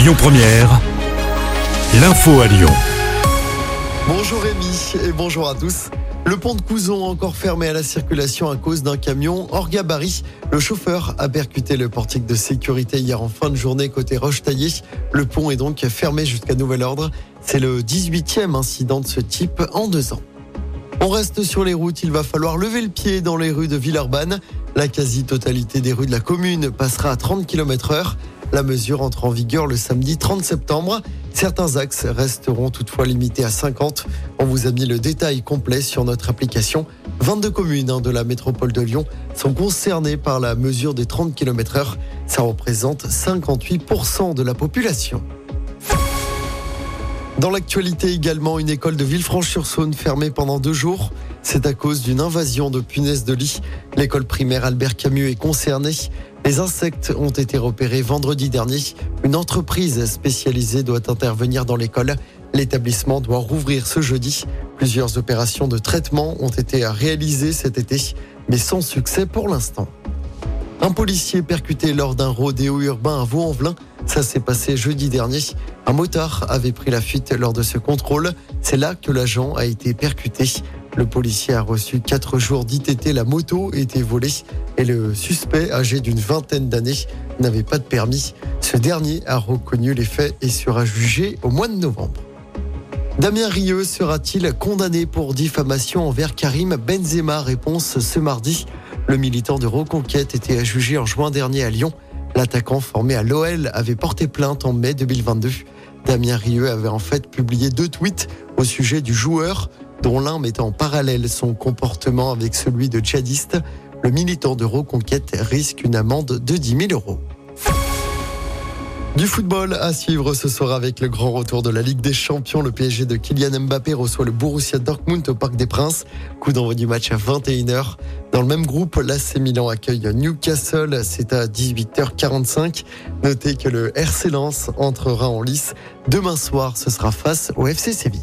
Lyon Première, l'info à Lyon. Bonjour Rémi et bonjour à tous. Le pont de Couzon encore fermé à la circulation à cause d'un camion hors gabarit. Le chauffeur a percuté le portique de sécurité hier en fin de journée côté Roche-Taillé. Le pont est donc fermé jusqu'à nouvel ordre. C'est le 18e incident de ce type en deux ans. On reste sur les routes, il va falloir lever le pied dans les rues de Villeurbanne. La quasi-totalité des rues de la commune passera à 30 km heure. La mesure entre en vigueur le samedi 30 septembre. Certains axes resteront toutefois limités à 50. On vous a mis le détail complet sur notre application. 22 communes hein, de la métropole de Lyon sont concernées par la mesure des 30 km heure. Ça représente 58% de la population. Dans l'actualité également, une école de Villefranche-sur-Saône fermée pendant deux jours. C'est à cause d'une invasion de punaises de lit. L'école primaire Albert Camus est concernée. Les insectes ont été repérés vendredi dernier. Une entreprise spécialisée doit intervenir dans l'école. L'établissement doit rouvrir ce jeudi. Plusieurs opérations de traitement ont été réalisées cet été, mais sans succès pour l'instant. Un policier percuté lors d'un rodéo urbain à Vaux-en-Velin. Ça s'est passé jeudi dernier. Un motard avait pris la fuite lors de ce contrôle. C'est là que l'agent a été percuté. Le policier a reçu quatre jours d'ITT. La moto était volée et le suspect, âgé d'une vingtaine d'années, n'avait pas de permis. Ce dernier a reconnu les faits et sera jugé au mois de novembre. Damien Rieu sera-t-il condamné pour diffamation envers Karim Benzema? Réponse ce mardi. Le militant de Reconquête était jugé en juin dernier à Lyon. L'attaquant formé à l'OL avait porté plainte en mai 2022. Damien Rieu avait en fait publié deux tweets au sujet du joueur dont l'un mettait en parallèle son comportement avec celui de djihadiste. Le militant de Reconquête risque une amende de 10 000 euros. Du football à suivre ce soir avec le grand retour de la Ligue des Champions. Le PSG de Kylian Mbappé reçoit le Borussia Dortmund au Parc des Princes. Coup d'envoi du match à 21h. Dans le même groupe, l'AC Milan accueille Newcastle. C'est à 18h45. Notez que le RC Lens entrera en lice. Demain soir, ce sera face au FC Séville.